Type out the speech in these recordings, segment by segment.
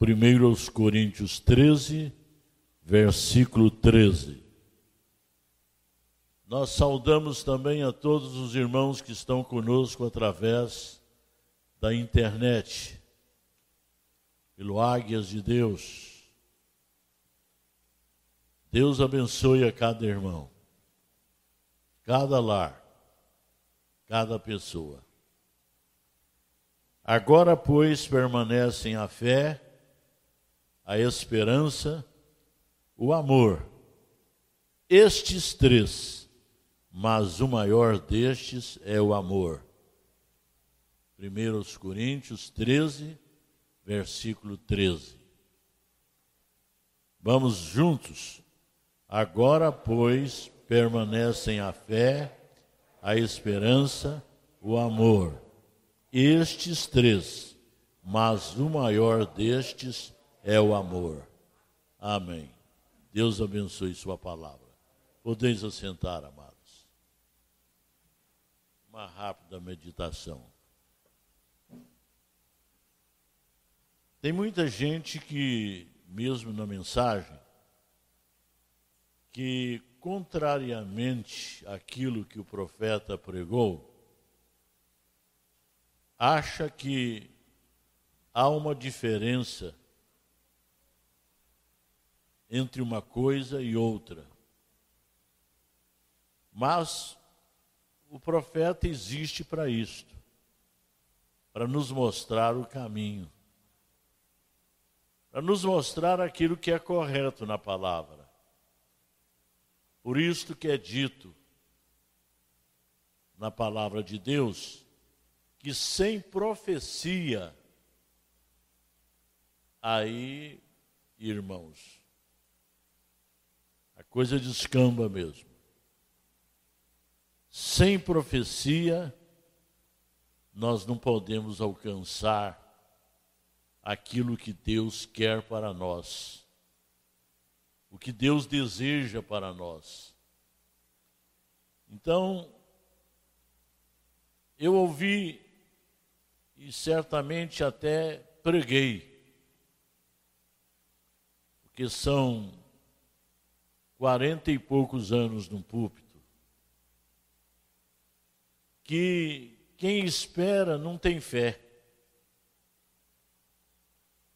1 aos Coríntios 13, versículo 13. Nós saudamos também a todos os irmãos que estão conosco através da internet, pelo Águias de Deus. Deus abençoe a cada irmão, cada lar, cada pessoa. Agora, pois, permanecem a fé, a esperança, o amor. Estes três, mas o maior destes é o amor. 1 Coríntios 13, versículo 13. Vamos juntos. Agora, pois, permanecem a fé, a esperança, o amor estes três, mas o maior destes é o amor. Amém. Deus abençoe Sua palavra. Podeis assentar, amados. Uma rápida meditação. Tem muita gente que, mesmo na mensagem, que, contrariamente àquilo que o profeta pregou, acha que há uma diferença entre uma coisa e outra. Mas o profeta existe para isto, para nos mostrar o caminho, para nos mostrar aquilo que é correto na palavra. Por isto que é dito na palavra de Deus, que sem profecia, aí, irmãos, coisa descamba mesmo. Sem profecia, nós não podemos alcançar aquilo que Deus quer para nós, o que Deus deseja para nós. Então, eu ouvi e certamente até preguei, porque são quarenta e poucos anos no púlpito, que quem espera não tem fé.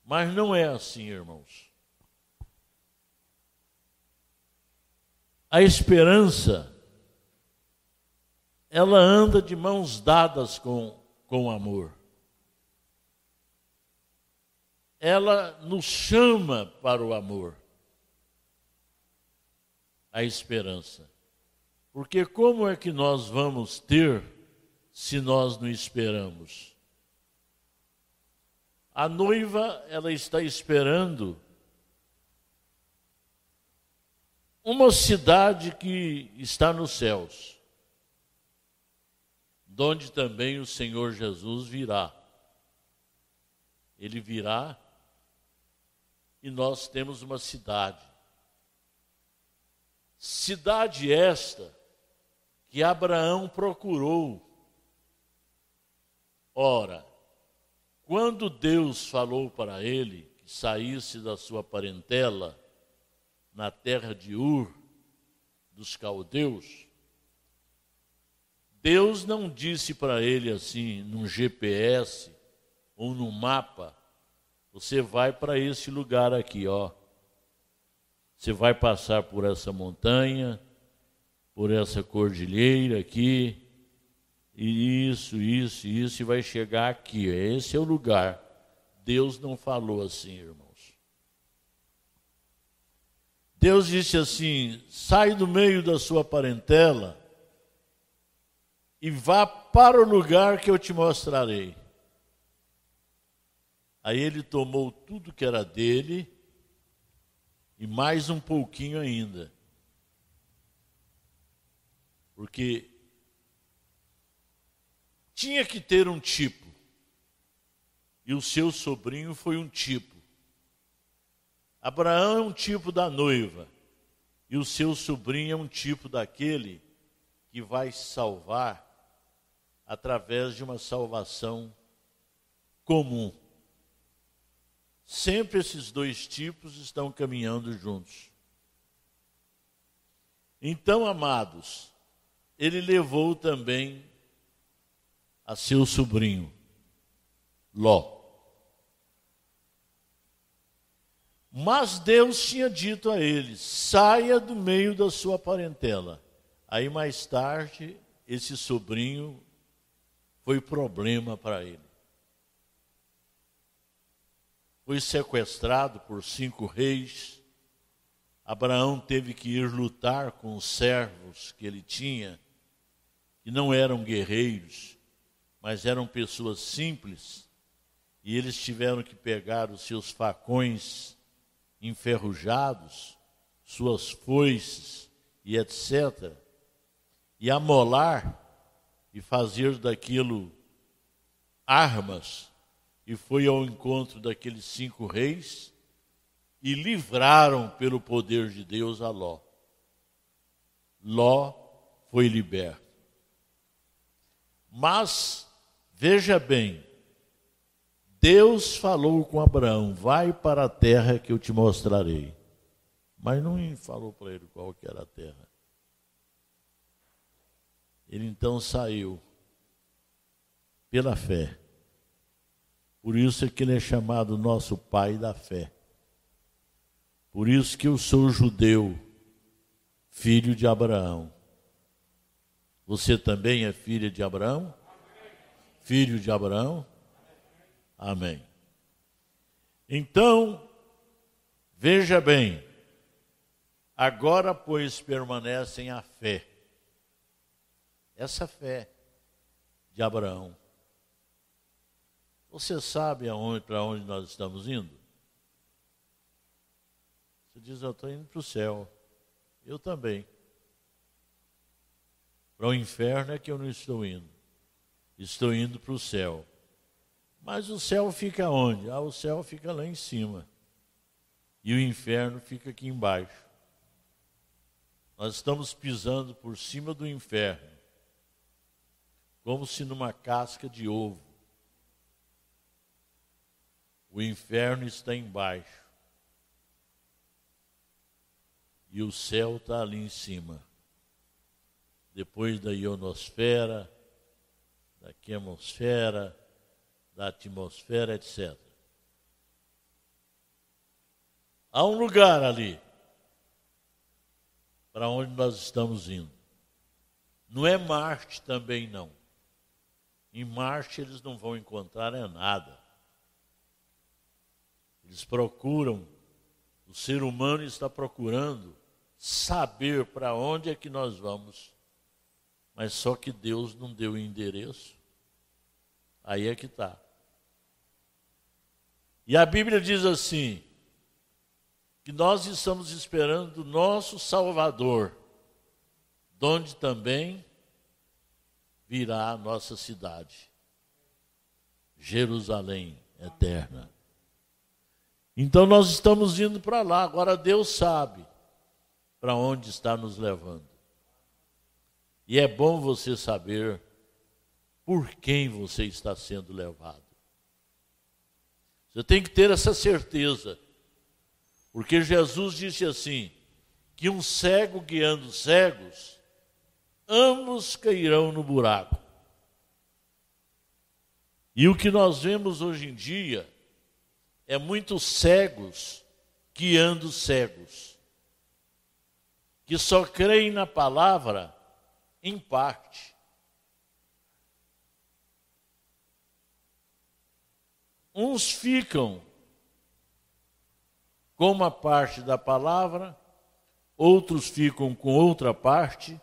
Mas não é assim, irmãos. A esperança, ela anda de mãos dadas com, com amor ela nos chama para o amor, a esperança. Porque como é que nós vamos ter se nós não esperamos? A noiva, ela está esperando uma cidade que está nos céus, donde também o Senhor Jesus virá. Ele virá e nós temos uma cidade. Cidade esta que Abraão procurou. Ora, quando Deus falou para ele que saísse da sua parentela na terra de Ur, dos caldeus, Deus não disse para ele assim, num GPS ou num mapa, você vai para esse lugar aqui, ó. Você vai passar por essa montanha, por essa cordilheira aqui, e isso, isso, isso, e vai chegar aqui. Esse é o lugar. Deus não falou assim, irmãos. Deus disse assim: sai do meio da sua parentela e vá para o lugar que eu te mostrarei. Aí ele tomou tudo que era dele e mais um pouquinho ainda. Porque tinha que ter um tipo. E o seu sobrinho foi um tipo. Abraão é um tipo da noiva. E o seu sobrinho é um tipo daquele que vai salvar através de uma salvação comum. Sempre esses dois tipos estão caminhando juntos. Então, amados, ele levou também a seu sobrinho, Ló. Mas Deus tinha dito a ele: saia do meio da sua parentela. Aí mais tarde, esse sobrinho foi problema para ele. Foi sequestrado por cinco reis. Abraão teve que ir lutar com os servos que ele tinha, que não eram guerreiros, mas eram pessoas simples, e eles tiveram que pegar os seus facões enferrujados, suas foices e etc., e amolar e fazer daquilo armas, e foi ao encontro daqueles cinco reis e livraram pelo poder de Deus a Ló. Ló foi liberto. Mas, veja bem, Deus falou com Abraão: vai para a terra que eu te mostrarei. Mas não falou para ele qual que era a terra. Ele então saiu pela fé. Por isso é que ele é chamado nosso pai da fé. Por isso que eu sou judeu, filho de Abraão. Você também é filha de Abraão? Filho de Abraão? Amém. Então, veja bem, agora, pois, permanecem a fé essa fé de Abraão. Você sabe para onde nós estamos indo? Você diz, eu estou indo para o céu. Eu também. Para o inferno é que eu não estou indo. Estou indo para o céu. Mas o céu fica onde? Ah, o céu fica lá em cima. E o inferno fica aqui embaixo. Nós estamos pisando por cima do inferno como se numa casca de ovo. O inferno está embaixo. E o céu está ali em cima. Depois da ionosfera, da quemosfera, da atmosfera, etc. Há um lugar ali para onde nós estamos indo. Não é Marte também não. Em Marte eles não vão encontrar é nada. Eles procuram, o ser humano está procurando saber para onde é que nós vamos. Mas só que Deus não deu o endereço. Aí é que está. E a Bíblia diz assim: que nós estamos esperando o nosso Salvador, donde também virá a nossa cidade, Jerusalém eterna. Então nós estamos indo para lá, agora Deus sabe para onde está nos levando. E é bom você saber por quem você está sendo levado. Você tem que ter essa certeza, porque Jesus disse assim: que um cego guiando cegos ambos cairão no buraco. E o que nós vemos hoje em dia é muitos cegos guiando cegos, que só creem na palavra em parte. Uns ficam com uma parte da palavra, outros ficam com outra parte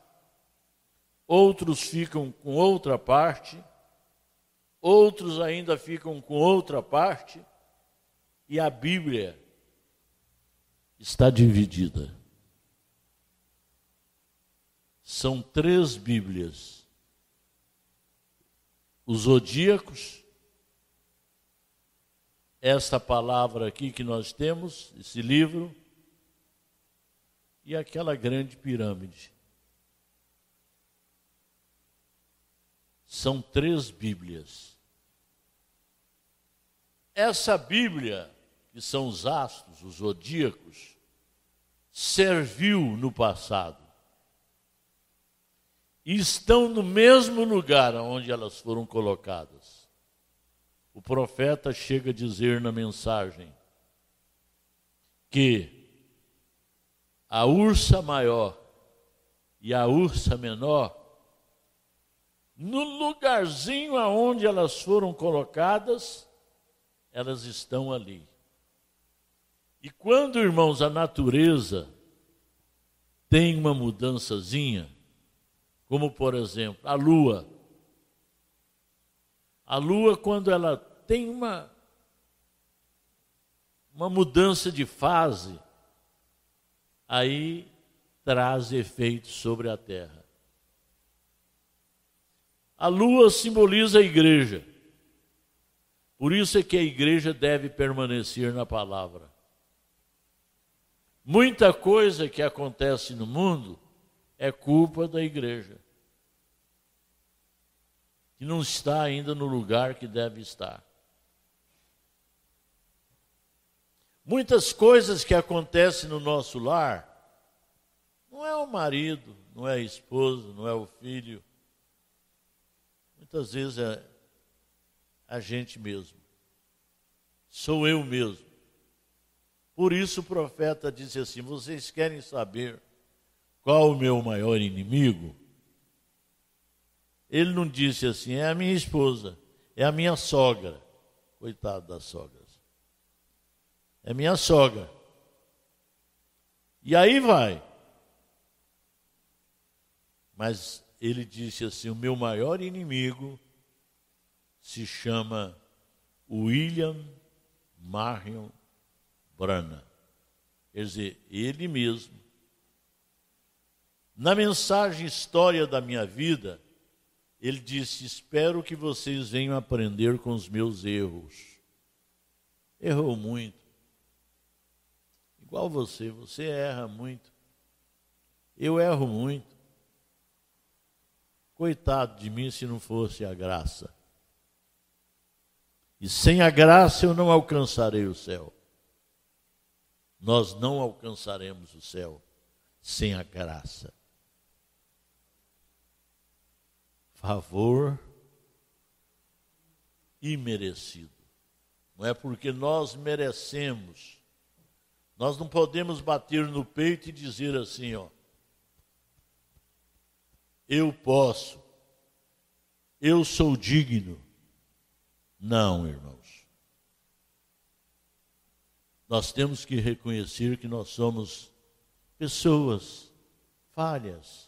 outros ficam com outra parte, outros ainda ficam com outra parte, e a Bíblia está dividida. São três Bíblias. Os zodíacos, esta palavra aqui que nós temos, esse livro, e aquela grande pirâmide. São três Bíblias. Essa Bíblia que são os astros, os zodíacos, serviu no passado. E estão no mesmo lugar onde elas foram colocadas. O profeta chega a dizer na mensagem que a ursa maior e a ursa menor, no lugarzinho aonde elas foram colocadas, elas estão ali. E quando, irmãos, a natureza tem uma mudançazinha, como por exemplo, a lua. A lua, quando ela tem uma, uma mudança de fase, aí traz efeitos sobre a terra. A lua simboliza a igreja. Por isso é que a igreja deve permanecer na palavra. Muita coisa que acontece no mundo é culpa da igreja, que não está ainda no lugar que deve estar. Muitas coisas que acontecem no nosso lar, não é o marido, não é a esposa, não é o filho. Muitas vezes é a gente mesmo. Sou eu mesmo. Por isso o profeta disse assim: Vocês querem saber qual o meu maior inimigo? Ele não disse assim: É a minha esposa, é a minha sogra. Coitado das sogras. É minha sogra. E aí vai. Mas ele disse assim: O meu maior inimigo se chama William Marion Brana. Quer dizer, ele mesmo. Na mensagem História da Minha Vida, ele disse: Espero que vocês venham aprender com os meus erros. Errou muito. Igual você, você erra muito. Eu erro muito. Coitado de mim se não fosse a graça. E sem a graça eu não alcançarei o céu nós não alcançaremos o céu sem a graça. Favor imerecido. Não é porque nós merecemos. Nós não podemos bater no peito e dizer assim, ó. Eu posso. Eu sou digno. Não, irmãos nós temos que reconhecer que nós somos pessoas falhas.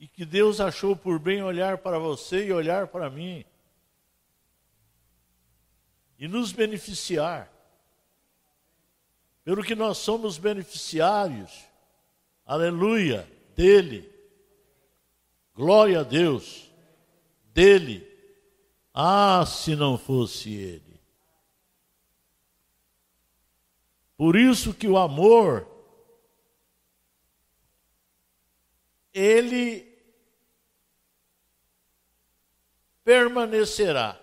E que Deus achou por bem olhar para você e olhar para mim. E nos beneficiar. Pelo que nós somos beneficiários. Aleluia, dele. Glória a Deus. Dele. Ah, se não fosse ele. Por isso que o amor ele permanecerá.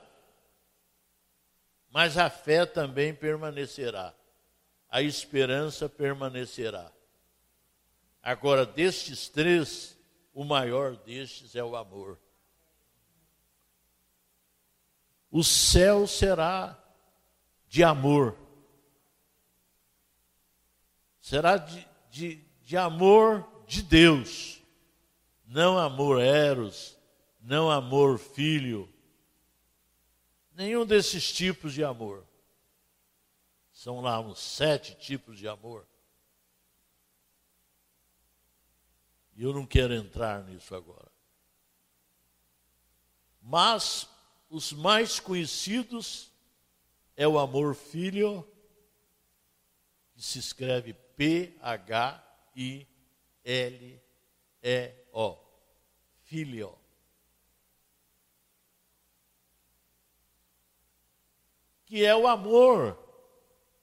Mas a fé também permanecerá. A esperança permanecerá. Agora, destes três, o maior destes é o amor. O céu será de amor será de, de, de amor de Deus, não amor eros, não amor filho, nenhum desses tipos de amor. São lá uns sete tipos de amor. E eu não quero entrar nisso agora. Mas os mais conhecidos é o amor filho, que se escreve P-H-I-L-E-O. Filho. Que é o amor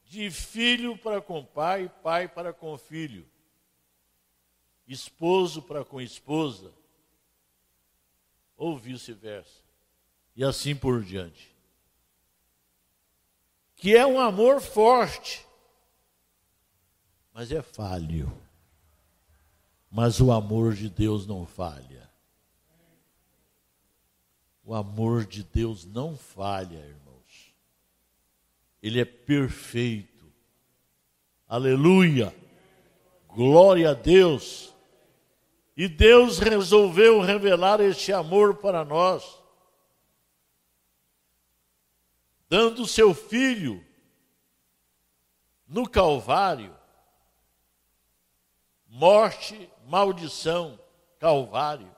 de filho para com pai, pai para com filho, esposo para com esposa, ou vice-versa, e assim por diante. que é um amor forte, mas é falho. Mas o amor de Deus não falha. O amor de Deus não falha, irmãos. Ele é perfeito. Aleluia. Glória a Deus. E Deus resolveu revelar este amor para nós, dando o seu filho no Calvário, morte, maldição, Calvário.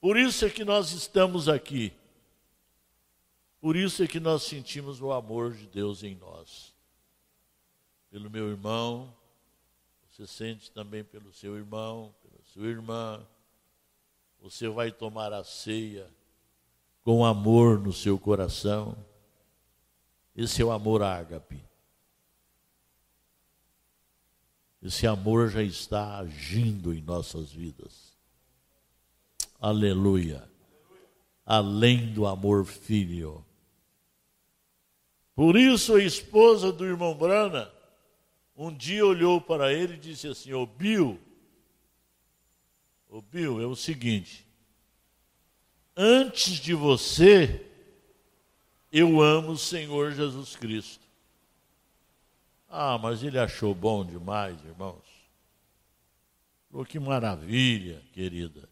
Por isso é que nós estamos aqui. Por isso é que nós sentimos o amor de Deus em nós. Pelo meu irmão, você sente também pelo seu irmão, pela sua irmã. Você vai tomar a ceia com amor no seu coração. Esse é o amor ágape. Esse amor já está agindo em nossas vidas. Aleluia. Além do amor filho. Por isso a esposa do irmão Brana um dia olhou para ele e disse assim: Ô Bill, ô Bill, é o seguinte, antes de você, eu amo o Senhor Jesus Cristo. Ah, mas ele achou bom demais, irmãos. Que maravilha, querida.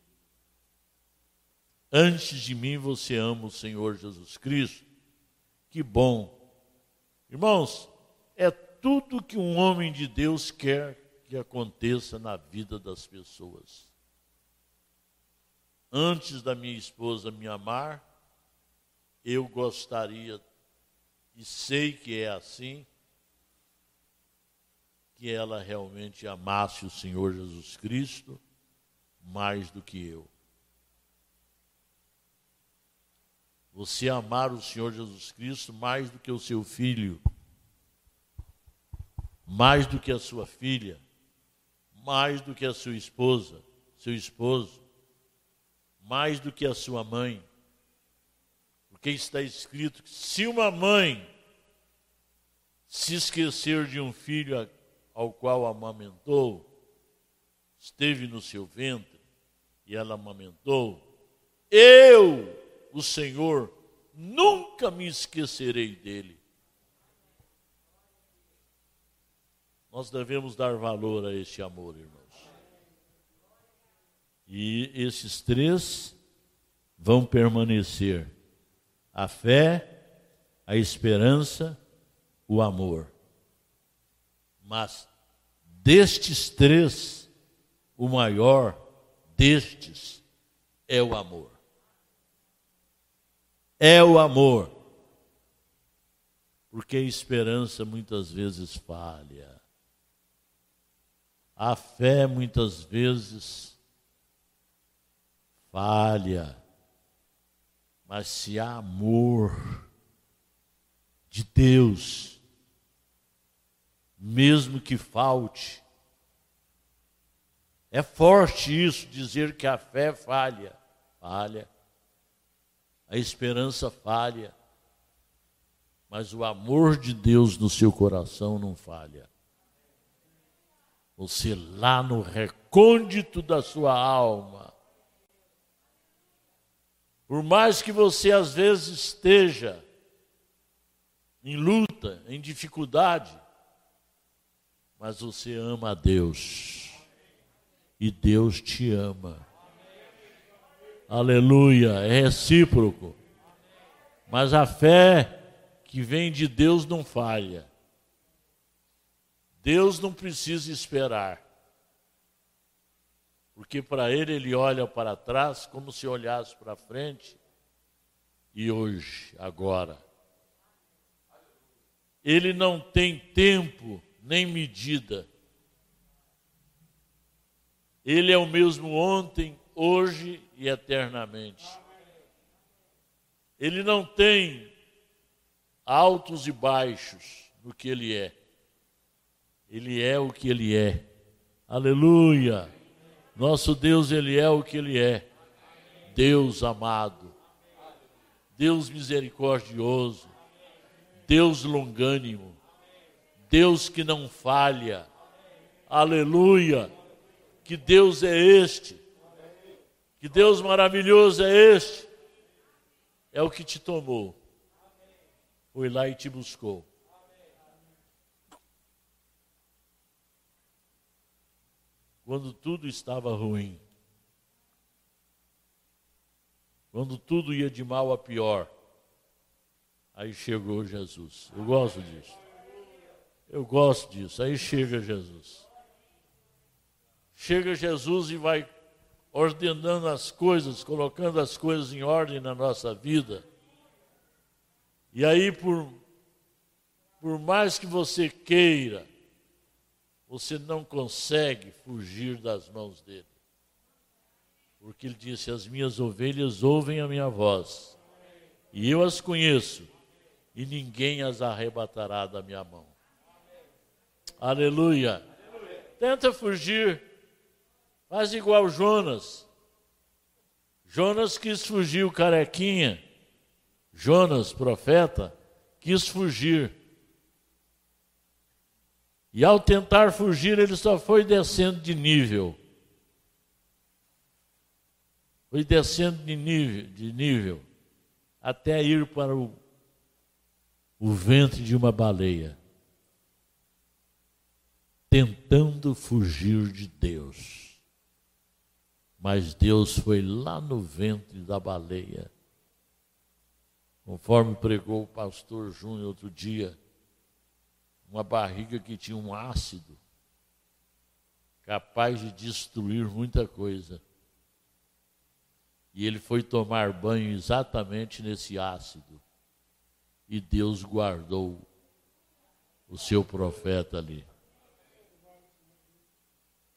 Antes de mim você ama o Senhor Jesus Cristo. Que bom. Irmãos, é tudo que um homem de Deus quer que aconteça na vida das pessoas. Antes da minha esposa me amar, eu gostaria, e sei que é assim, que ela realmente amasse o Senhor Jesus Cristo mais do que eu. Você amar o Senhor Jesus Cristo mais do que o seu filho mais do que a sua filha, mais do que a sua esposa, seu esposo, mais do que a sua mãe. Porque está escrito que se uma mãe se esquecer de um filho ao qual amamentou, esteve no seu ventre e ela amamentou, eu, o Senhor, nunca me esquecerei dele. Nós devemos dar valor a este amor, irmãos. E esses três vão permanecer: a fé, a esperança, o amor. Mas destes três, o maior destes é o amor. É o amor. Porque a esperança muitas vezes falha. A fé muitas vezes falha, mas se há amor de Deus, mesmo que falte, é forte isso dizer que a fé falha, falha, a esperança falha, mas o amor de Deus no seu coração não falha. Você lá no recôndito da sua alma. Por mais que você às vezes esteja em luta, em dificuldade, mas você ama a Deus. E Deus te ama. Aleluia, é recíproco. Mas a fé que vem de Deus não falha. Deus não precisa esperar. Porque para ele, ele olha para trás como se olhasse para frente. E hoje, agora. Ele não tem tempo nem medida. Ele é o mesmo ontem, hoje e eternamente. Ele não tem altos e baixos no que ele é. Ele é o que ele é. Aleluia. Nosso Deus, ele é o que ele é. Deus amado. Deus misericordioso. Deus longânimo, Deus que não falha. Aleluia! Que Deus é este. Que Deus maravilhoso é este. É o que te tomou. Foi lá e te buscou. Quando tudo estava ruim. Quando tudo ia de mal a pior. Aí chegou Jesus. Eu gosto disso. Eu gosto disso. Aí chega Jesus. Chega Jesus e vai ordenando as coisas, colocando as coisas em ordem na nossa vida. E aí, por, por mais que você queira, você não consegue fugir das mãos dele. Porque ele disse: As minhas ovelhas ouvem a minha voz, e eu as conheço, e ninguém as arrebatará da minha mão. Aleluia. Aleluia. Tenta fugir, faz igual Jonas. Jonas quis fugir, o carequinha. Jonas, profeta, quis fugir. E ao tentar fugir, ele só foi descendo de nível. Foi descendo de nível, de nível até ir para o o ventre de uma baleia, tentando fugir de Deus. Mas Deus foi lá no ventre da baleia, conforme pregou o pastor Júnior outro dia, uma barriga que tinha um ácido capaz de destruir muita coisa. E ele foi tomar banho exatamente nesse ácido e Deus guardou o seu profeta ali.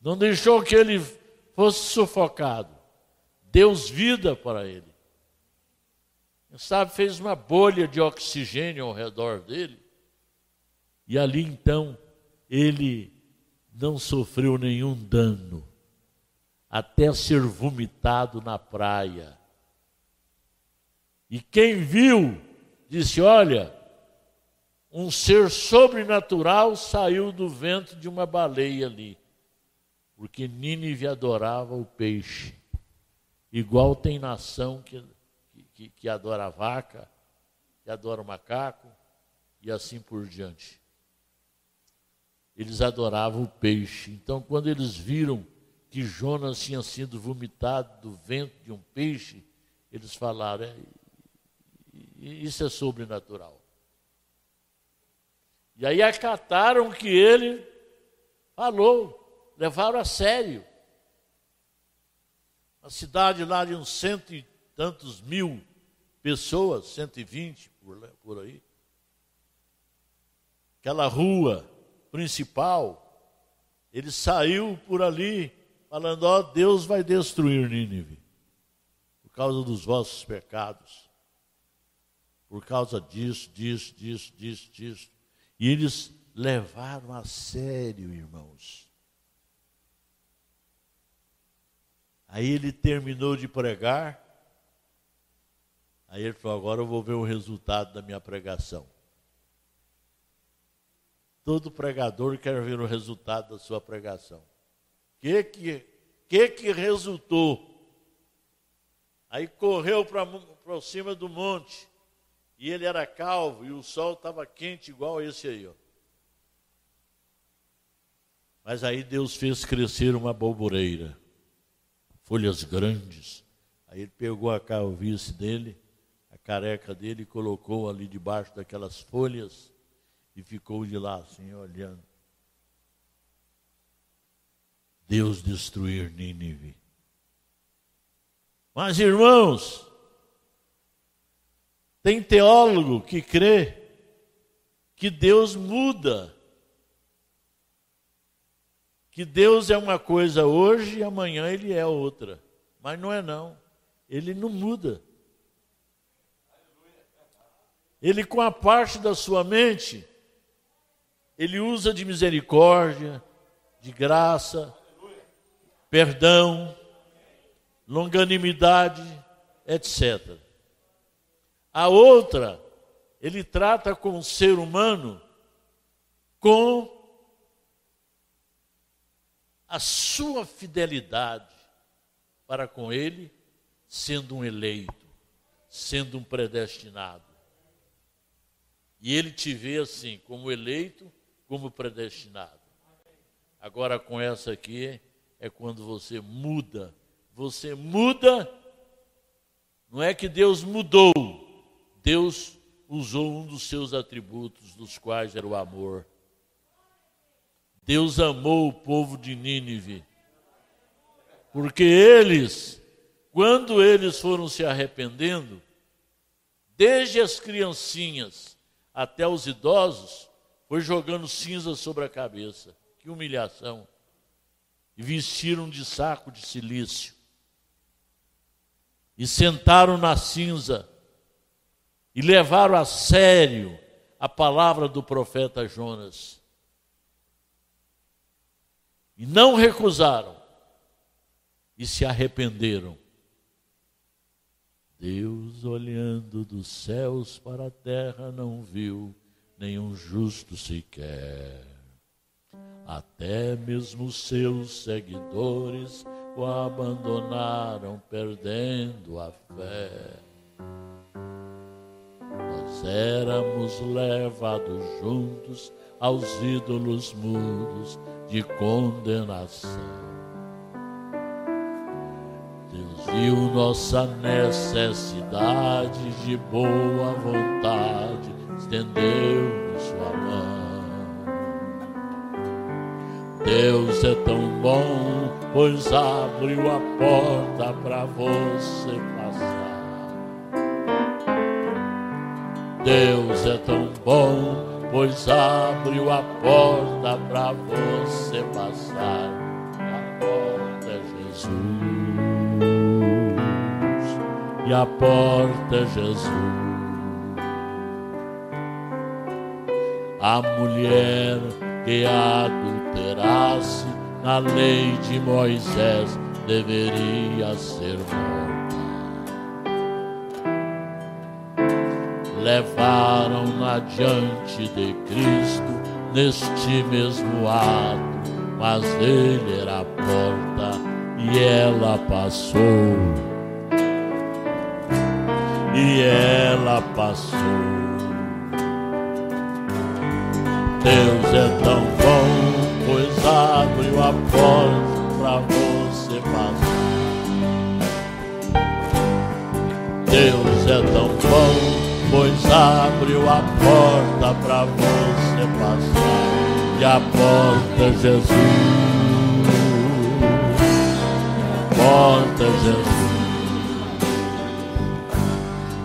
Não deixou que ele fosse sufocado. Deus vida para ele. Sabe, fez uma bolha de oxigênio ao redor dele. E ali então ele não sofreu nenhum dano, até ser vomitado na praia. E quem viu disse: Olha, um ser sobrenatural saiu do ventre de uma baleia ali, porque Nínive adorava o peixe. Igual tem nação que, que, que adora a vaca, que adora o macaco, e assim por diante. Eles adoravam o peixe. Então, quando eles viram que Jonas tinha sido vomitado do ventre de um peixe, eles falaram: é, isso é sobrenatural. E aí acataram que ele falou, levaram a sério. A cidade lá de uns cento e tantos mil pessoas, 120 por, por aí. Aquela rua principal, ele saiu por ali falando: Ó, oh, Deus vai destruir Nínive por causa dos vossos pecados por causa disso, disso, disso, disso, disso. E eles levaram a sério, irmãos. Aí ele terminou de pregar. Aí ele falou: Agora eu vou ver o resultado da minha pregação. Todo pregador quer ver o resultado da sua pregação. O que que, que que resultou? Aí correu para cima do monte e ele era calvo e o sol estava quente igual esse aí. Ó. Mas aí Deus fez crescer uma bolboreira, folhas grandes. Aí ele pegou a calvície dele, a careca dele, e colocou ali debaixo daquelas folhas e ficou de lá assim, olhando. Deus destruir Nínive. Mas irmãos, tem teólogo que crê que Deus muda. Que Deus é uma coisa hoje e amanhã ele é outra. Mas não é não. Ele não muda. Ele com a parte da sua mente, ele usa de misericórdia, de graça, perdão, longanimidade, etc. A outra ele trata com o ser humano com a sua fidelidade para com ele, sendo um eleito, sendo um predestinado. E ele te vê assim, como eleito, como predestinado. Agora com essa aqui é quando você muda. Você muda, não é que Deus mudou, Deus usou um dos seus atributos, dos quais era o amor. Deus amou o povo de Nínive, porque eles, quando eles foram se arrependendo, desde as criancinhas até os idosos, foi jogando cinza sobre a cabeça. Que humilhação! E vestiram de saco de silício. E sentaram na cinza. E levaram a sério a palavra do profeta Jonas. E não recusaram. E se arrependeram. Deus, olhando dos céus para a terra, não viu nenhum justo sequer. Até mesmo seus seguidores o abandonaram, perdendo a fé. Nós éramos levados juntos aos ídolos mudos de condenação. Deus viu nossa necessidade de boa vontade, estendeu sua mão. Deus é tão bom, pois abriu a porta para você passar. Deus é tão bom, pois abriu a porta para você passar. A porta é Jesus, e a porta é Jesus. A mulher que adulterasse na lei de Moisés deveria ser morta. Levaram-na diante de Cristo neste mesmo ato, mas ele era a porta e ela passou. E ela passou. Deus é tão bom, pois abriu a porta para você passar. Deus é tão bom, pois abriu a porta para você passar. E a porta é Jesus. A porta é Jesus.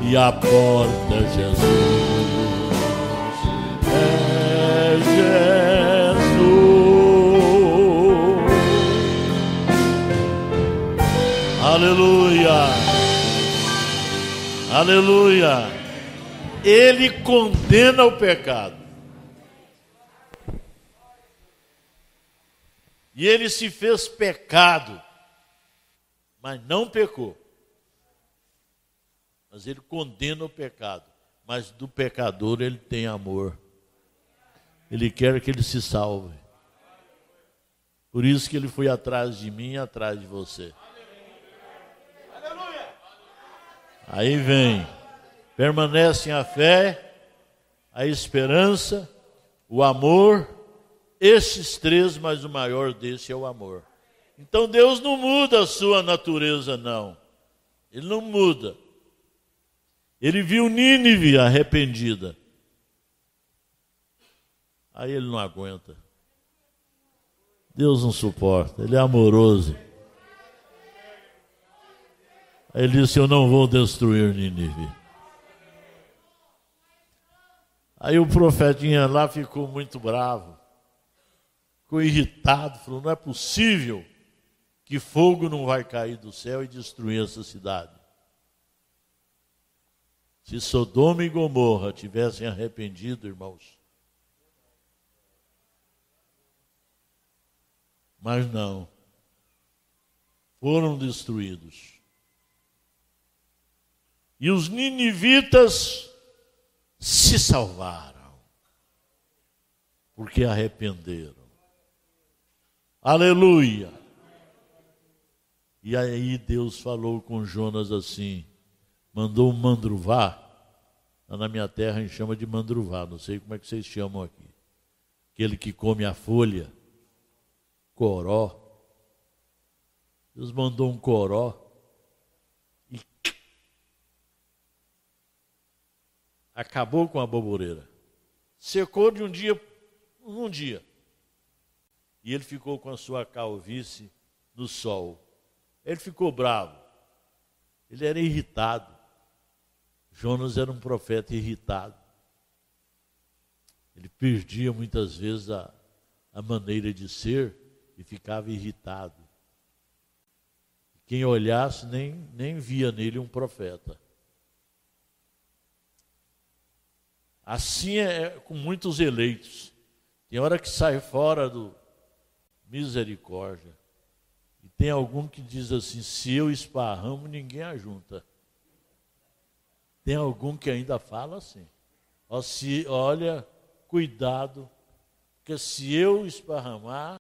E a porta é Jesus. Jesus. Aleluia. Aleluia. Ele condena o pecado. E ele se fez pecado, mas não pecou. Mas ele condena o pecado. Mas do pecador ele tem amor. Ele quer que ele se salve. Por isso que ele foi atrás de mim e atrás de você. Aí vem, permanecem a fé, a esperança, o amor, esses três, mas o maior desse é o amor. Então Deus não muda a sua natureza, não. Ele não muda. Ele viu Nínive arrependida. Aí ele não aguenta. Deus não suporta, ele é amoroso. Aí ele disse: Eu não vou destruir Nínive. Aí o profetinha lá ficou muito bravo, ficou irritado, falou: Não é possível que fogo não vai cair do céu e destruir essa cidade. Se Sodoma e Gomorra tivessem arrependido, irmãos, Mas não. Foram destruídos. E os ninivitas se salvaram, porque arrependeram. Aleluia! E aí Deus falou com Jonas assim, mandou um mandruvá, na minha terra a gente chama de mandruvá, não sei como é que vocês chamam aqui. Aquele que come a folha, coró. Deus mandou um coró acabou com a boboreira. Secou de um dia num dia. E ele ficou com a sua calvície no sol. Ele ficou bravo. Ele era irritado. Jonas era um profeta irritado. Ele perdia muitas vezes a, a maneira de ser e ficava irritado. Quem olhasse nem, nem via nele um profeta. Assim é com muitos eleitos. Tem hora que sai fora do misericórdia. E tem algum que diz assim: se eu esparramo, ninguém ajunta. Tem algum que ainda fala assim: ó, se, olha, cuidado, porque se eu esparramar,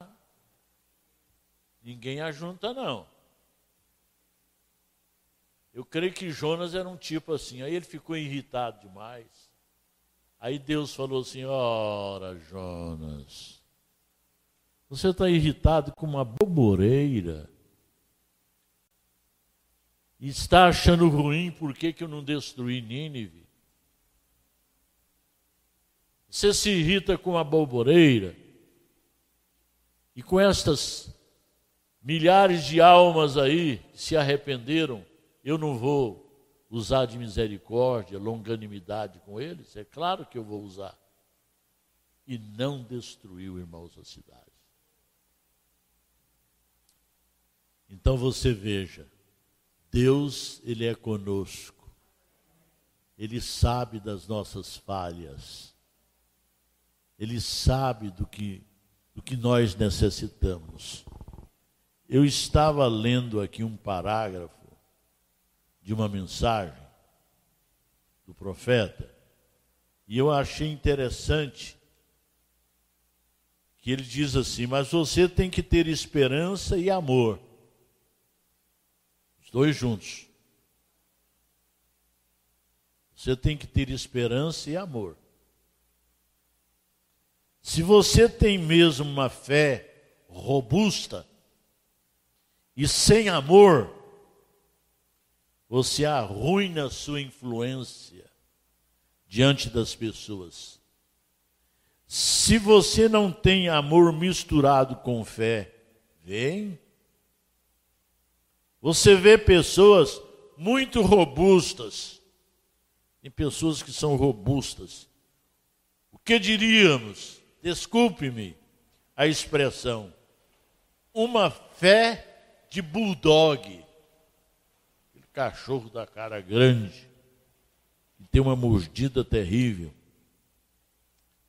ninguém ajunta, não. Eu creio que Jonas era um tipo assim. Aí ele ficou irritado demais. Aí Deus falou assim: Ora, Jonas, você está irritado com uma boboreira. E está achando ruim por que, que eu não destruí Nínive. Você se irrita com a boboreira. E com estas milhares de almas aí que se arrependeram, eu não vou usar de misericórdia, longanimidade com eles? É claro que eu vou usar. E não destruiu, irmãos, a cidade. Então você veja, Deus, Ele é conosco. Ele sabe das nossas falhas. Ele sabe do que, do que nós necessitamos. Eu estava lendo aqui um parágrafo de uma mensagem do profeta e eu achei interessante que ele diz assim: Mas você tem que ter esperança e amor. Os dois juntos. Você tem que ter esperança e amor. Se você tem mesmo uma fé robusta, e sem amor, você arruina sua influência diante das pessoas. Se você não tem amor misturado com fé, vem. Você vê pessoas muito robustas. Tem pessoas que são robustas. O que diríamos? Desculpe-me a expressão. Uma fé de bulldog. Cachorro da cara grande, que tem uma mordida terrível.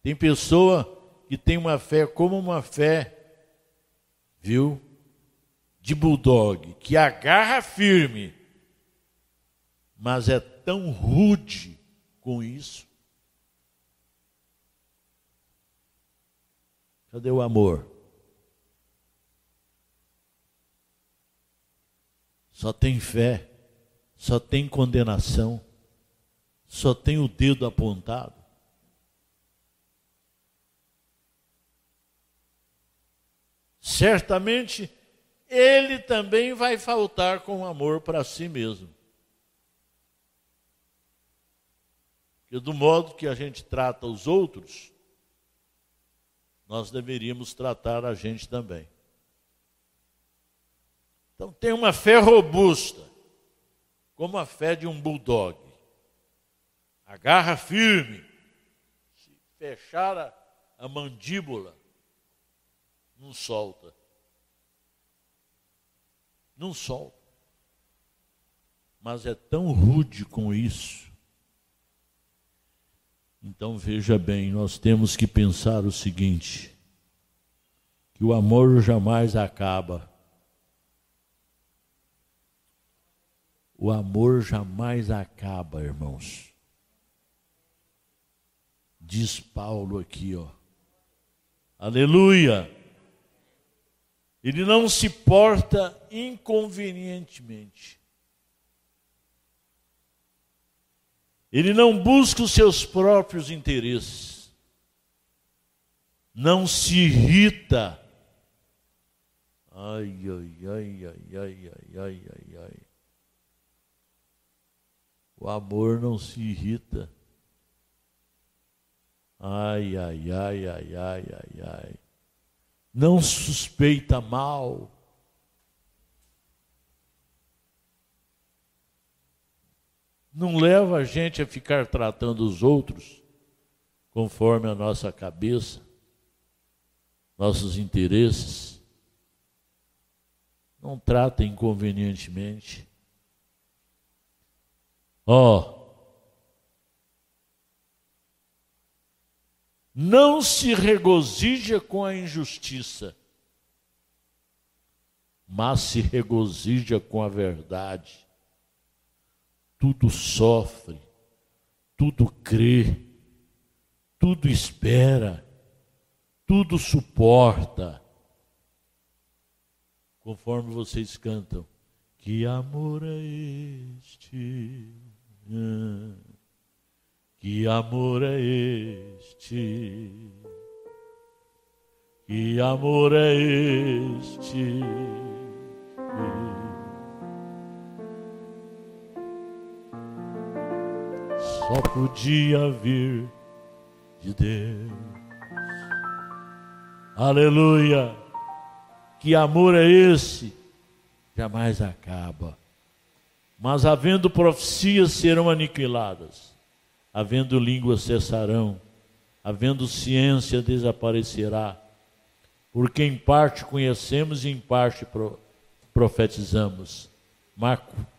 Tem pessoa que tem uma fé como uma fé, viu? De bulldog, que agarra firme, mas é tão rude com isso. Cadê o amor? só tem fé, só tem condenação, só tem o dedo apontado. Certamente ele também vai faltar com amor para si mesmo. Porque do modo que a gente trata os outros, nós deveríamos tratar a gente também. Então tem uma fé robusta, como a fé de um bulldog. Agarra firme, se fechar a, a mandíbula, não solta. Não solta. Mas é tão rude com isso. Então veja bem, nós temos que pensar o seguinte: que o amor jamais acaba O amor jamais acaba, irmãos. Diz Paulo aqui, ó. Aleluia! Ele não se porta inconvenientemente. Ele não busca os seus próprios interesses. Não se irrita. Ai, ai, ai, ai, ai, ai, ai, ai. Amor não se irrita. Ai, ai, ai, ai, ai, ai, ai. Não suspeita mal. Não leva a gente a ficar tratando os outros conforme a nossa cabeça, nossos interesses. Não trata inconvenientemente. Ó, oh, não se regozija com a injustiça, mas se regozija com a verdade. Tudo sofre, tudo crê, tudo espera, tudo suporta. Conforme vocês cantam, que amor é este? Que amor é este? Que amor é este? Só podia vir de Deus. Aleluia! Que amor é esse? Jamais acaba. Mas havendo profecias serão aniquiladas havendo línguas cessarão, havendo ciência desaparecerá, porque em parte conhecemos e em parte profetizamos.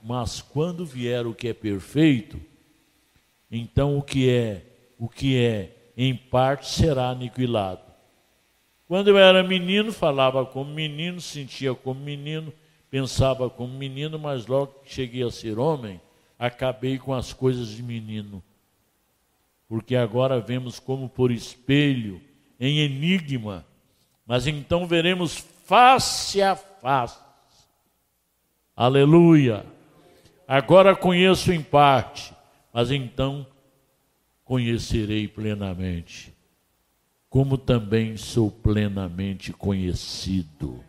Mas, quando vier o que é perfeito, então o que é, o que é em parte será aniquilado. Quando eu era menino, falava como menino, sentia como menino, pensava como menino, mas logo que cheguei a ser homem, acabei com as coisas de menino porque agora vemos como por espelho, em enigma, mas então veremos face a face. Aleluia! Agora conheço em parte, mas então conhecerei plenamente, como também sou plenamente conhecido.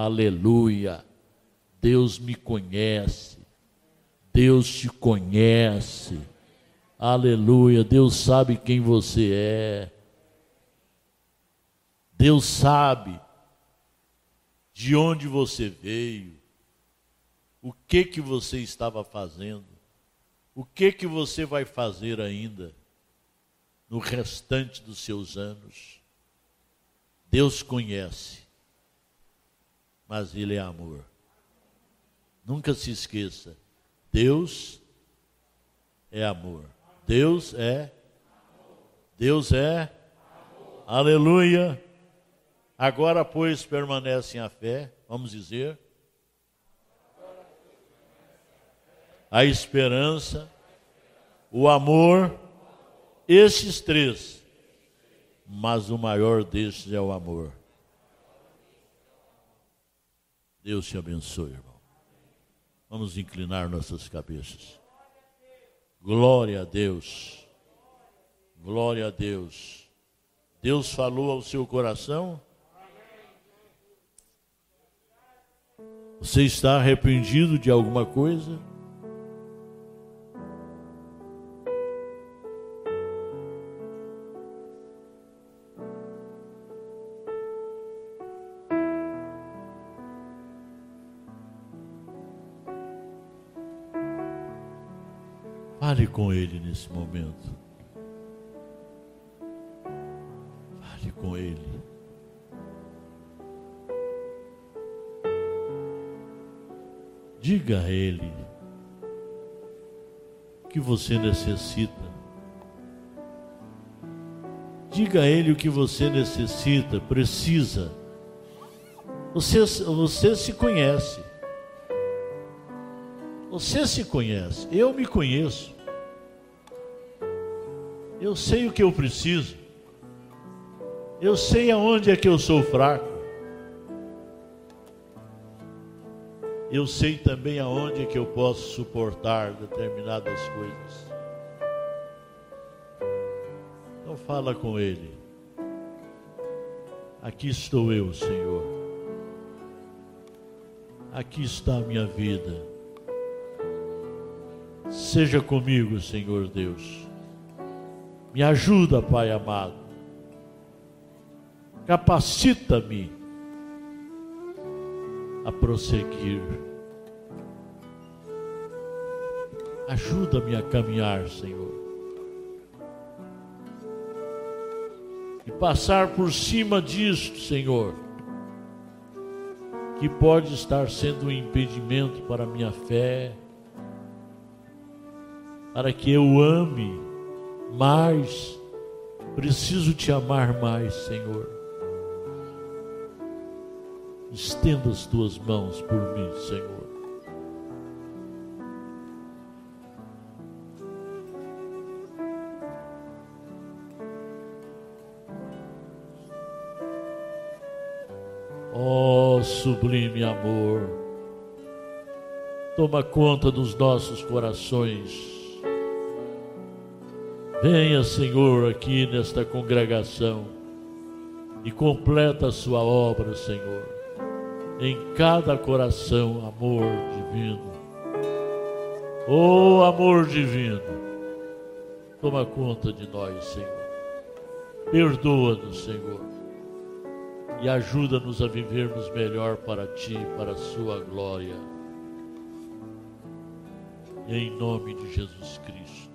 Aleluia! Deus me conhece, Deus te conhece. Aleluia. Deus sabe quem você é. Deus sabe de onde você veio. O que que você estava fazendo? O que que você vai fazer ainda no restante dos seus anos? Deus conhece. Mas ele é amor. Nunca se esqueça. Deus é amor. Deus é. Deus é. Aleluia. Agora, pois, permanecem a fé, vamos dizer, a esperança, o amor, esses três. Mas o maior destes é o amor. Deus te abençoe, irmão. Vamos inclinar nossas cabeças. Glória a Deus. Glória a Deus. Deus falou ao seu coração? Você está arrependido de alguma coisa? Fale com Ele nesse momento. Fale com Ele. Diga a Ele que você necessita. Diga a Ele o que você necessita, precisa. Você, você se conhece. Você se conhece. Eu me conheço. Eu sei o que eu preciso. Eu sei aonde é que eu sou fraco. Eu sei também aonde é que eu posso suportar determinadas coisas. Então fala com Ele. Aqui estou eu, Senhor. Aqui está a minha vida. Seja comigo, Senhor Deus. Me ajuda, Pai amado. Capacita-me a prosseguir. Ajuda-me a caminhar, Senhor. E passar por cima disto, Senhor, que pode estar sendo um impedimento para a minha fé para que eu ame mais. Preciso te amar mais, Senhor. Estenda as tuas mãos por mim, Senhor. Oh, sublime amor, toma conta dos nossos corações Venha, Senhor, aqui nesta congregação e completa a sua obra, Senhor. Em cada coração, amor divino. Oh, amor divino, toma conta de nós, Senhor. Perdoa-nos, Senhor. E ajuda-nos a vivermos melhor para Ti, para a Sua glória. Em nome de Jesus Cristo.